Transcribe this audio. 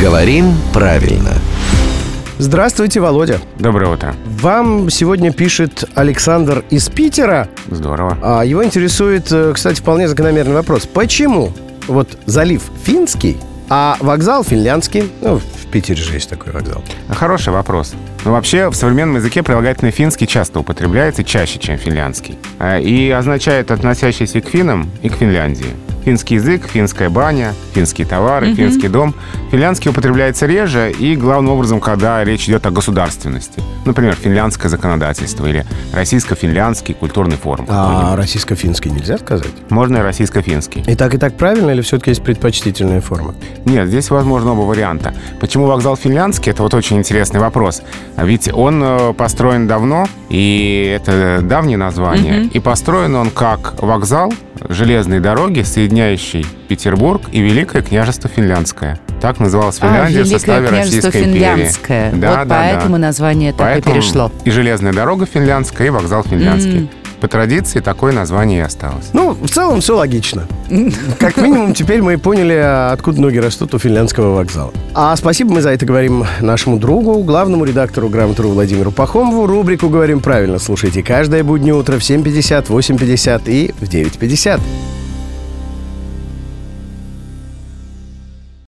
Говорим правильно. Здравствуйте, Володя. Доброе утро. Вам сегодня пишет Александр из Питера. Здорово. А его интересует, э, кстати, вполне закономерный вопрос. Почему вот залив финский, а вокзал финляндский? Ну, в Питере же есть такой вокзал. Хороший вопрос. Но вообще в современном языке прилагательный финский часто употребляется чаще, чем финляндский. А, И означает относящийся к финнам и к Финляндии. Финский язык, финская баня, финские товары, финский дом. Финляндский употребляется реже и, главным образом, когда речь идет о государственности. Например, финляндское законодательство или российско-финляндский культурный форум. А российско-финский нельзя сказать? Можно и российско-финский. И так, и так правильно, или все-таки есть предпочтительная форма? Нет, здесь возможно оба варианта. Почему вокзал финляндский? Это вот очень интересный вопрос. А Ведь он э, построен давно, и это давнее название. И построен он как вокзал железной дороги, соединяющий Петербург и Великое княжество Финляндское. Так называлась А, Финляндия в Великое составе Российской Финляндское. империи. Да, вот да, поэтому да. название так Поэтому и перешло. И железная дорога финляндская, и вокзал финляндский. По традиции такое название и осталось. Ну, в целом все логично. Как минимум, теперь мы поняли, а, откуда ноги растут у финляндского вокзала. А спасибо мы за это говорим нашему другу, главному редактору «Грамотру» Владимиру Пахомову. Рубрику «Говорим правильно» слушайте каждое буднее утро в 7.50, 8.50 и в 9.50.